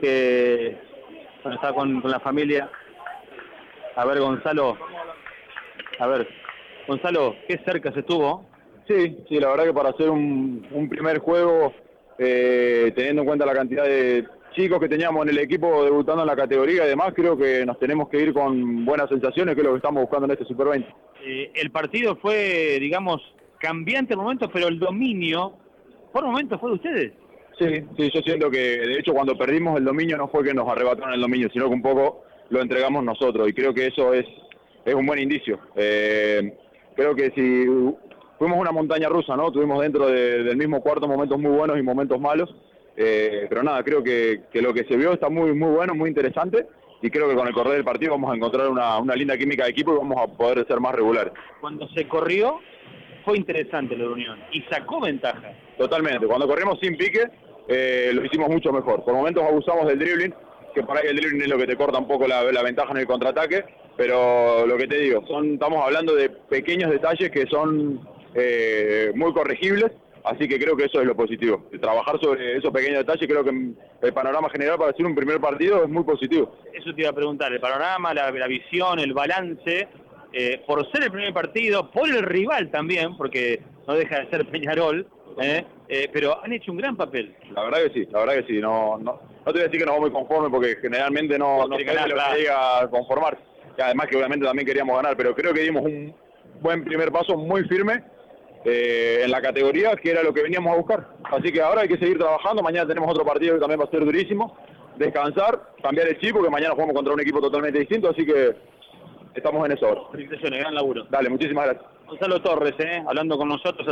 que bueno, está con, con la familia. A ver, Gonzalo. A ver, Gonzalo, qué cerca se estuvo. Sí, sí, la verdad que para hacer un, un primer juego, eh, teniendo en cuenta la cantidad de chicos que teníamos en el equipo debutando en la categoría y demás, creo que nos tenemos que ir con buenas sensaciones, que es lo que estamos buscando en este Super 20. Eh, el partido fue, digamos, cambiante en momentos, pero el dominio, por momentos, fue de ustedes. Sí, sí, yo siento que de hecho cuando perdimos el dominio no fue que nos arrebataron el dominio, sino que un poco lo entregamos nosotros y creo que eso es, es un buen indicio. Eh, creo que si fuimos una montaña rusa, ¿no? Tuvimos dentro de- del mismo cuarto momentos muy buenos y momentos malos, eh, pero nada, creo que, lo que se vio está muy, muy bueno, muy interesante y creo que con el correr del partido vamos a encontrar una linda química de equipo y vamos a poder ser más regulares. Cuando se corrió, fue interesante la reunión y sacó ventaja. Totalmente. Cuando corrimos sin pique, eh, lo hicimos mucho mejor. Por momentos abusamos del dribbling, que por ahí el dribbling es lo que te corta un poco la, la ventaja en el contraataque, pero lo que te digo, son, estamos hablando de pequeños detalles que son eh, muy corregibles, así que creo que eso es lo positivo. Trabajar sobre esos pequeños detalles, creo que el panorama general para hacer un primer partido es muy positivo. Eso te iba a preguntar, el panorama, la, la visión, el balance, eh, por ser el primer partido, por el rival también, porque no deja de ser Peñarol, ¿eh? Eh, pero han hecho un gran papel. La verdad que sí, la verdad que sí. No, no, no te voy a decir que nos vamos muy conformes porque generalmente no, No no lo que diga a conformar. Y además que obviamente también queríamos ganar, pero creo que dimos un buen primer paso muy firme eh, en la categoría, que era lo que veníamos a buscar. Así que ahora hay que seguir trabajando. Mañana tenemos otro partido que también va a ser durísimo. Descansar, cambiar el chip, porque mañana jugamos contra un equipo totalmente distinto, así que estamos en eso ahora. Felicitaciones, gran laburo. Dale, muchísimas gracias. Gonzalo Torres, ¿eh? hablando con nosotros a